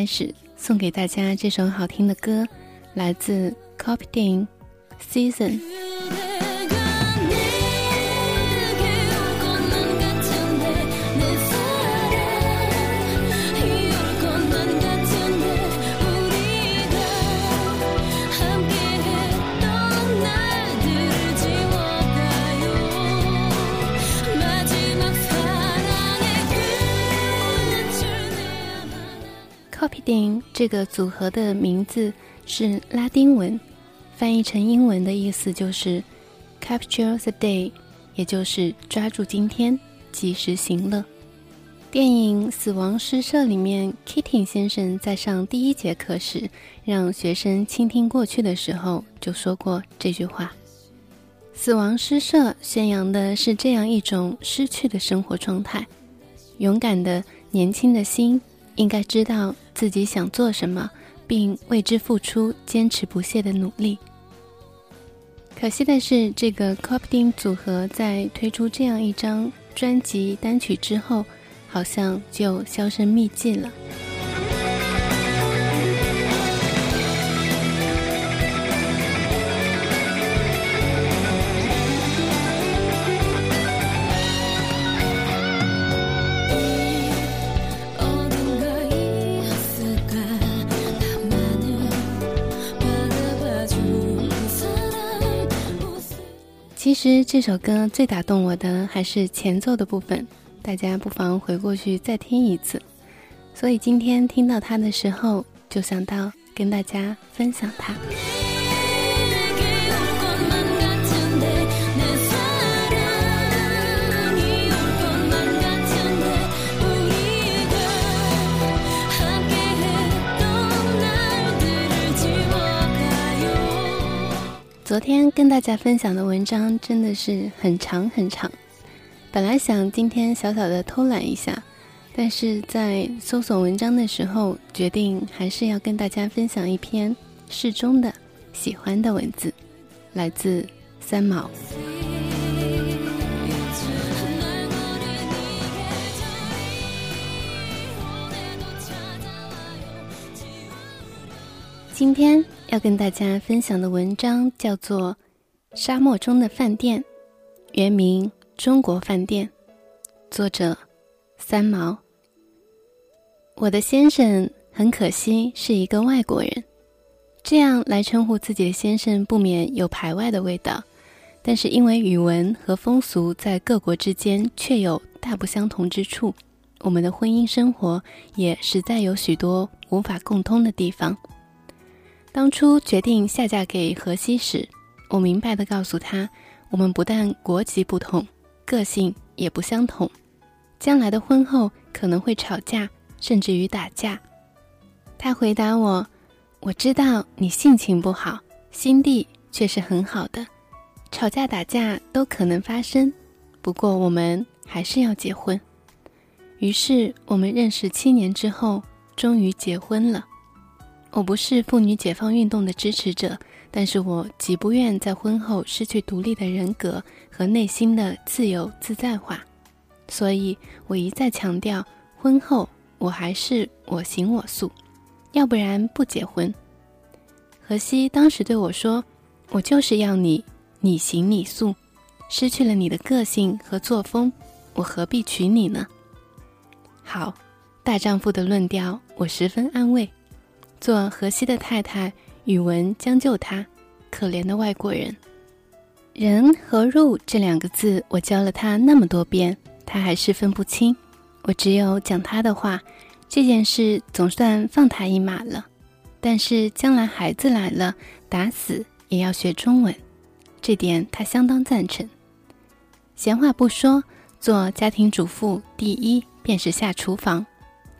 开始，送给大家这首好听的歌，来自 Copying Season。Copying 这个组合的名字是拉丁文，翻译成英文的意思就是 “capture the day”，也就是抓住今天，及时行乐。电影《死亡诗社》里面，Kitty 先生在上第一节课时，让学生倾听过去的时候，就说过这句话：“死亡诗社宣扬的是这样一种失去的生活状态，勇敢的年轻的心。”应该知道自己想做什么，并为之付出坚持不懈的努力。可惜的是，这个 c o p t i n g 组合在推出这样一张专辑单曲之后，好像就销声匿迹了。实这首歌最打动我的还是前奏的部分，大家不妨回过去再听一次。所以今天听到它的时候，就想到跟大家分享它。昨天跟大家分享的文章真的是很长很长，本来想今天小小的偷懒一下，但是在搜索文章的时候，决定还是要跟大家分享一篇适中的、喜欢的文字，来自三毛。今天。要跟大家分享的文章叫做《沙漠中的饭店》，原名《中国饭店》，作者三毛。我的先生很可惜是一个外国人，这样来称呼自己的先生不免有排外的味道。但是因为语文和风俗在各国之间确有大不相同之处，我们的婚姻生活也实在有许多无法共通的地方。当初决定下嫁给荷西时，我明白的告诉他，我们不但国籍不同，个性也不相同，将来的婚后可能会吵架，甚至于打架。他回答我：“我知道你性情不好，心地却是很好的，吵架打架都可能发生，不过我们还是要结婚。”于是我们认识七年之后，终于结婚了。我不是妇女解放运动的支持者，但是我极不愿在婚后失去独立的人格和内心的自由自在化，所以我一再强调，婚后我还是我行我素，要不然不结婚。荷西当时对我说：“我就是要你你行你素，失去了你的个性和作风，我何必娶你呢？”好，大丈夫的论调，我十分安慰。做荷西的太太，语文将就他，可怜的外国人。人和入这两个字，我教了他那么多遍，他还是分不清。我只有讲他的话，这件事总算放他一马了。但是将来孩子来了，打死也要学中文，这点他相当赞成。闲话不说，做家庭主妇第一便是下厨房。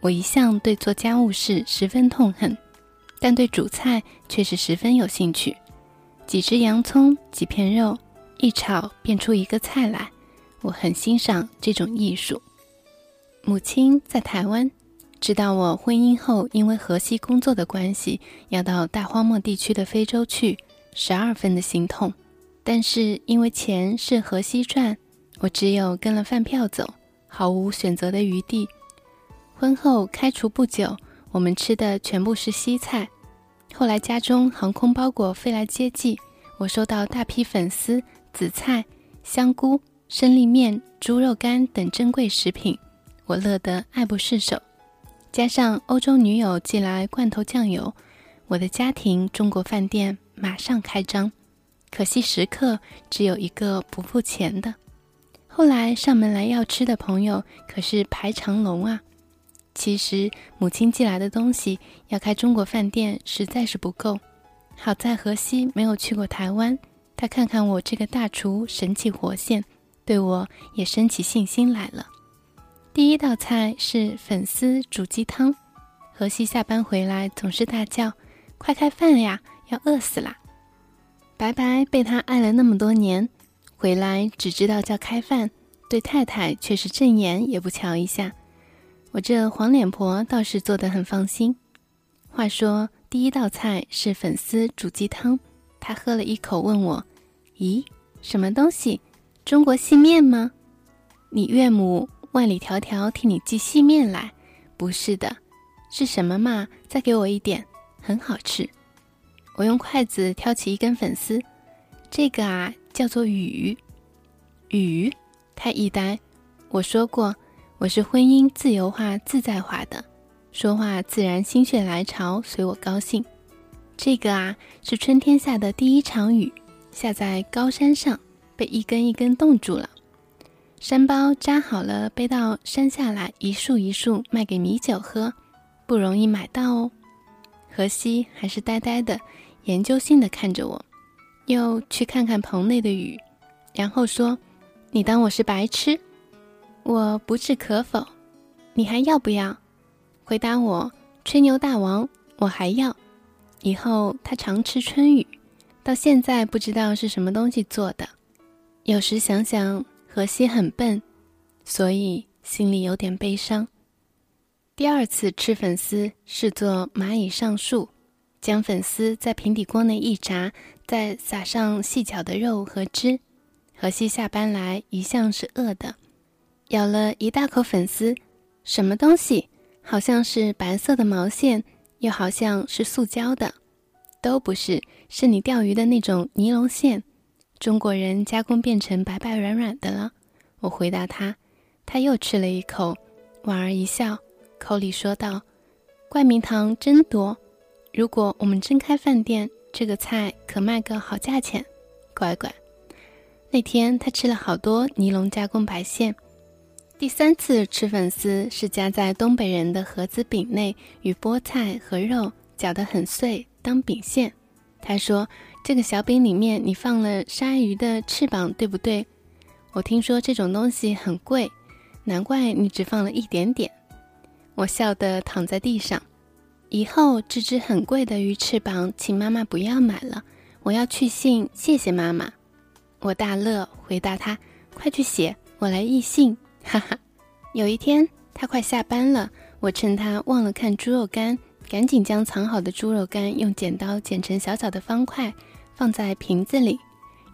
我一向对做家务事十分痛恨，但对主菜却是十分有兴趣。几只洋葱，几片肉，一炒便出一个菜来。我很欣赏这种艺术。母亲在台湾，知道我婚姻后因为河西工作的关系要到大荒漠地区的非洲去，十二分的心痛。但是因为钱是河西赚。我只有跟了饭票走，毫无选择的余地。婚后开除不久，我们吃的全部是西菜。后来家中航空包裹飞来接济，我收到大批粉丝、紫菜、香菇、生力面、猪肉干等珍贵食品，我乐得爱不释手。加上欧洲女友寄来罐头酱油，我的家庭中国饭店马上开张。可惜食客只有一个不付钱的。后来上门来要吃的朋友可是排长龙啊！其实母亲寄来的东西要开中国饭店实在是不够。好在荷西没有去过台湾，他看看我这个大厨神气活现，对我也升起信心来了。第一道菜是粉丝煮鸡汤。荷西下班回来总是大叫：“快开饭呀，要饿死啦！”白白被他爱了那么多年。回来只知道叫开饭，对太太却是正眼也不瞧一下。我这黄脸婆倒是做得很放心。话说第一道菜是粉丝煮鸡汤，他喝了一口，问我：“咦，什么东西？中国细面吗？你岳母万里迢迢替你寄细面来？不是的，是什么嘛？再给我一点，很好吃。”我用筷子挑起一根粉丝，这个啊。叫做雨，雨，他一呆。我说过，我是婚姻自由化、自在化的，说话自然心血来潮，随我高兴。这个啊，是春天下的第一场雨，下在高山上，被一根一根冻住了。山包扎好了，背到山下来，一束一束卖给米酒喝，不容易买到哦。荷西还是呆呆的，研究性的看着我。又去看看棚内的雨，然后说：“你当我是白痴？我不置可否。你还要不要？回答我，吹牛大王，我还要。以后他常吃春雨，到现在不知道是什么东西做的。有时想想，荷西很笨，所以心里有点悲伤。第二次吃粉丝是做蚂蚁上树，将粉丝在平底锅内一炸。”再撒上细巧的肉和汁。荷西下班来一向是饿的，咬了一大口粉丝，什么东西？好像是白色的毛线，又好像是塑胶的，都不是，是你钓鱼的那种尼龙线。中国人加工变成白白软软的了。我回答他，他又吃了一口，莞尔一笑，口里说道：“冠名堂真多，如果我们真开饭店。”这个菜可卖个好价钱，乖乖。那天他吃了好多尼龙加工白线。第三次吃粉丝是夹在东北人的盒子饼内，与菠菜和肉搅得很碎当饼馅。他说：“这个小饼里面你放了鲨鱼的翅膀，对不对？”我听说这种东西很贵，难怪你只放了一点点。我笑得躺在地上。以后这只很贵的鱼翅膀，请妈妈不要买了。我要去信，谢谢妈妈。我大乐，回答他：“快去写，我来译信。”哈哈。有一天，他快下班了，我趁他忘了看猪肉干，赶紧将藏好的猪肉干用剪刀剪成小小的方块，放在瓶子里，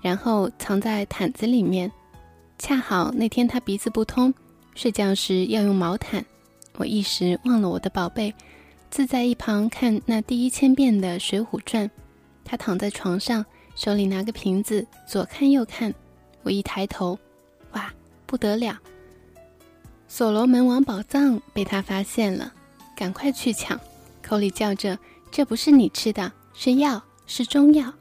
然后藏在毯子里面。恰好那天他鼻子不通，睡觉时要用毛毯，我一时忘了我的宝贝。自在一旁看那第一千遍的《水浒传》，他躺在床上，手里拿个瓶子，左看右看。我一抬头，哇，不得了！所罗门王宝藏被他发现了，赶快去抢，口里叫着：“这不是你吃的，是药，是中药。”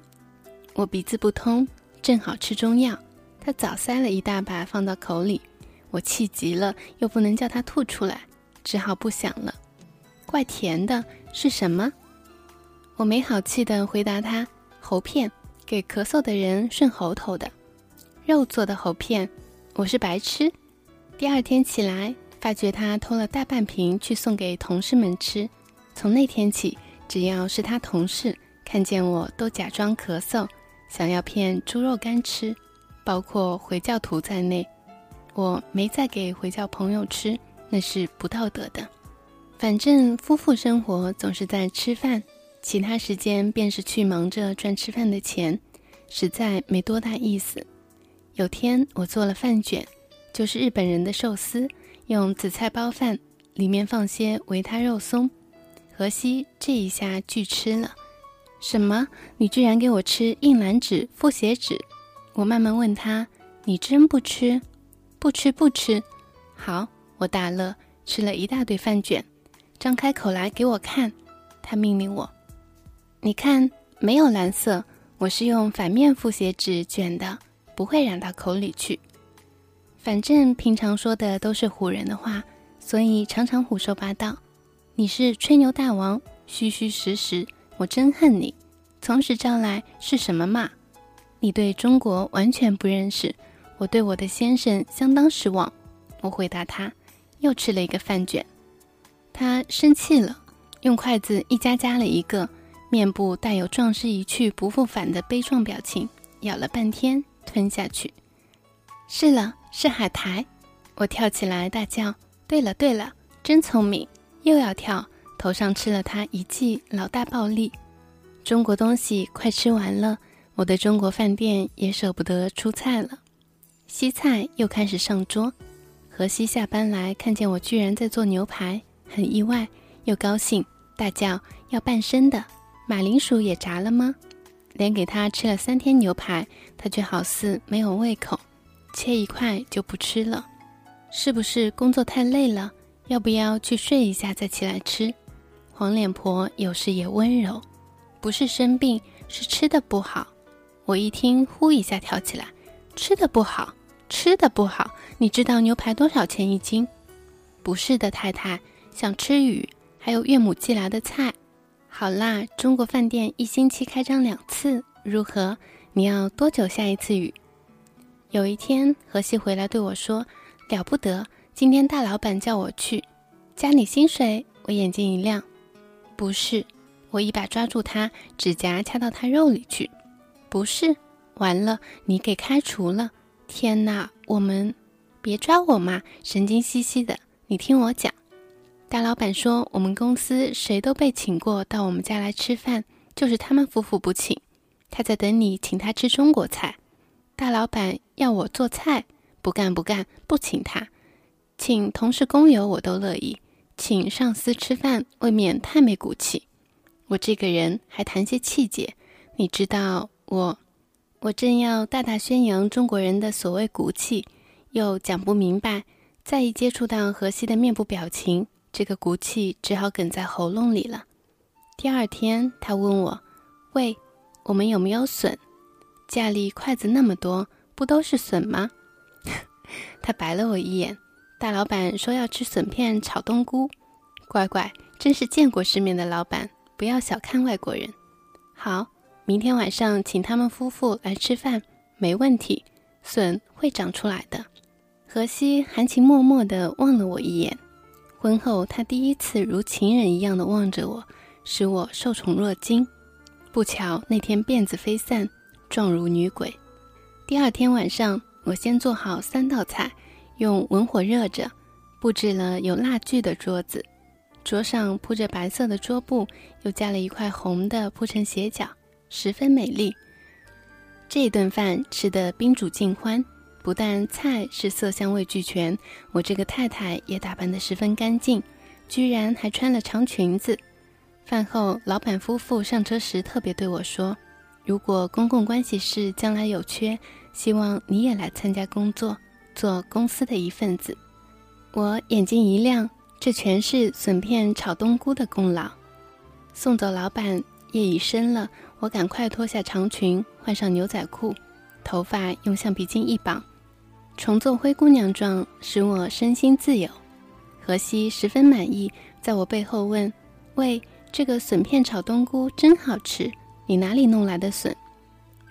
我鼻子不通，正好吃中药，他早塞了一大把放到口里，我气急了，又不能叫他吐出来，只好不想了。怪甜的是什么？我没好气地回答他：“喉片，给咳嗽的人顺喉头的。肉做的喉片。”我是白痴。第二天起来，发觉他偷了大半瓶去送给同事们吃。从那天起，只要是他同事看见我，都假装咳嗽，想要骗猪肉干吃，包括回教徒在内。我没再给回教朋友吃，那是不道德的。反正夫妇生活总是在吃饭，其他时间便是去忙着赚吃饭的钱，实在没多大意思。有天我做了饭卷，就是日本人的寿司，用紫菜包饭，里面放些维他肉松。荷西这一下拒吃了。什么？你居然给我吃硬蓝纸、复写纸？我慢慢问他：“你真不吃？不吃不吃。”好，我大乐，吃了一大堆饭卷。张开口来给我看，他命令我：“你看，没有蓝色，我是用反面复写纸卷的，不会染到口里去。反正平常说的都是唬人的话，所以常常胡说八道。你是吹牛大王，虚虚实实，我真恨你。从实招来是什么嘛？你对中国完全不认识，我对我的先生相当失望。”我回答他，又吃了一个饭卷。他生气了，用筷子一夹夹了一个，面部带有壮士一去不复返的悲壮表情，咬了半天吞下去。是了，是海苔。我跳起来大叫：“对了对了，真聪明！”又要跳，头上吃了他一记老大暴力。中国东西快吃完了，我的中国饭店也舍不得出菜了。西菜又开始上桌，河西下班来看见我居然在做牛排。很意外，又高兴，大叫要半生的马铃薯也炸了吗？连给他吃了三天牛排，他却好似没有胃口，切一块就不吃了。是不是工作太累了？要不要去睡一下再起来吃？黄脸婆有时也温柔，不是生病，是吃的不好。我一听，呼一下跳起来，吃的不好，吃的不好。你知道牛排多少钱一斤？不是的，太太。想吃鱼，还有岳母寄来的菜。好啦，中国饭店一星期开张两次，如何？你要多久下一次雨？有一天，荷西回来对我说：“了不得，今天大老板叫我去加你薪水。”我眼睛一亮，不是，我一把抓住他指甲，掐到他肉里去。不是，完了，你给开除了。天哪，我们别抓我嘛，神经兮兮的。你听我讲。大老板说：“我们公司谁都被请过到我们家来吃饭，就是他们夫妇不请。他在等你请他吃中国菜。大老板要我做菜，不干不干，不请他。请同事工友我都乐意，请上司吃饭未免太没骨气。我这个人还谈些气节，你知道我，我正要大大宣扬中国人的所谓骨气，又讲不明白。再一接触到荷西的面部表情。”这个骨气只好哽在喉咙里了。第二天，他问我：“喂，我们有没有笋？家里筷子那么多，不都是笋吗？” 他白了我一眼。大老板说要吃笋片炒冬菇。乖乖，真是见过世面的老板，不要小看外国人。好，明天晚上请他们夫妇来吃饭，没问题。笋会长出来的。荷西含情脉脉地望了我一眼。婚后，他第一次如情人一样的望着我，使我受宠若惊。不巧那天辫子飞散，状如女鬼。第二天晚上，我先做好三道菜，用文火热着，布置了有蜡炬的桌子，桌上铺着白色的桌布，又加了一块红的铺成斜角，十分美丽。这顿饭吃得宾主尽欢。不但菜是色香味俱全，我这个太太也打扮得十分干净，居然还穿了长裙子。饭后，老板夫妇上车时特别对我说：“如果公共关系室将来有缺，希望你也来参加工作，做公司的一份子。”我眼睛一亮，这全是笋片炒冬菇的功劳。送走老板，夜已深了，我赶快脱下长裙，换上牛仔裤，头发用橡皮筋一绑。重做灰姑娘状，使我身心自由。荷西十分满意，在我背后问：“喂，这个笋片炒冬菇真好吃，你哪里弄来的笋？”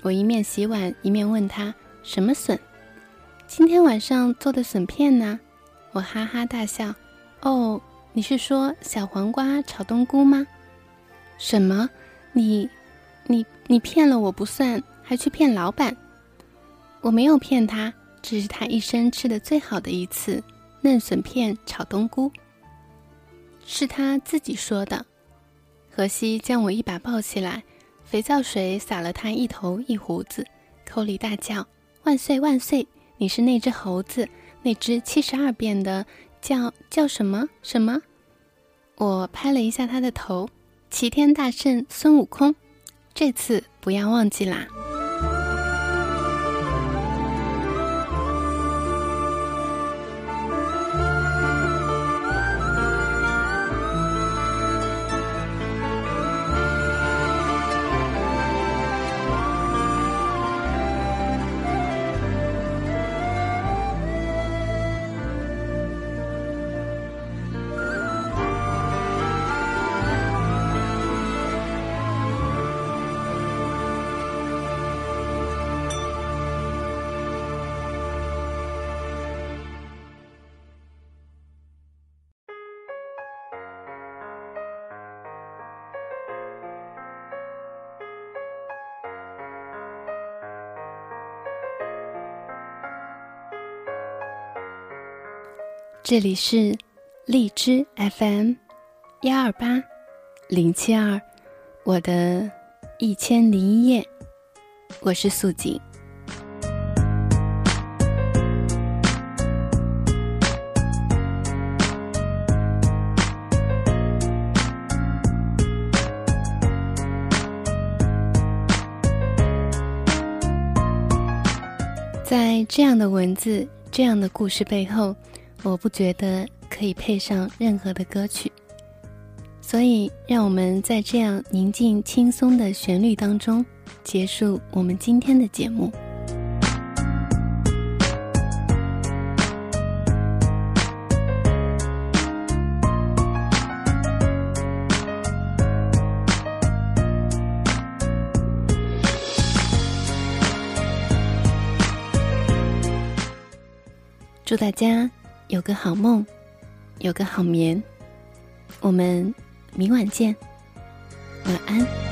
我一面洗碗一面问他：“什么笋？”今天晚上做的笋片呢？我哈哈大笑。哦，你是说小黄瓜炒冬菇吗？什么？你、你、你骗了我不算，还去骗老板？我没有骗他，这是他一生吃的最好的一次嫩笋片炒冬菇。是他自己说的。荷西将我一把抱起来，肥皂水洒了他一头一胡子，口里大叫：“万岁万岁！你是那只猴子，那只七十二变的，叫叫什么什么？”我拍了一下他的头，齐天大圣孙悟空，这次不要忘记啦。这里是荔枝 FM 幺二八零七二，我的一千零一夜，我是素锦。在这样的文字、这样的故事背后。我不觉得可以配上任何的歌曲，所以让我们在这样宁静轻松的旋律当中结束我们今天的节目。祝大家！有个好梦，有个好眠，我们明晚见，晚安。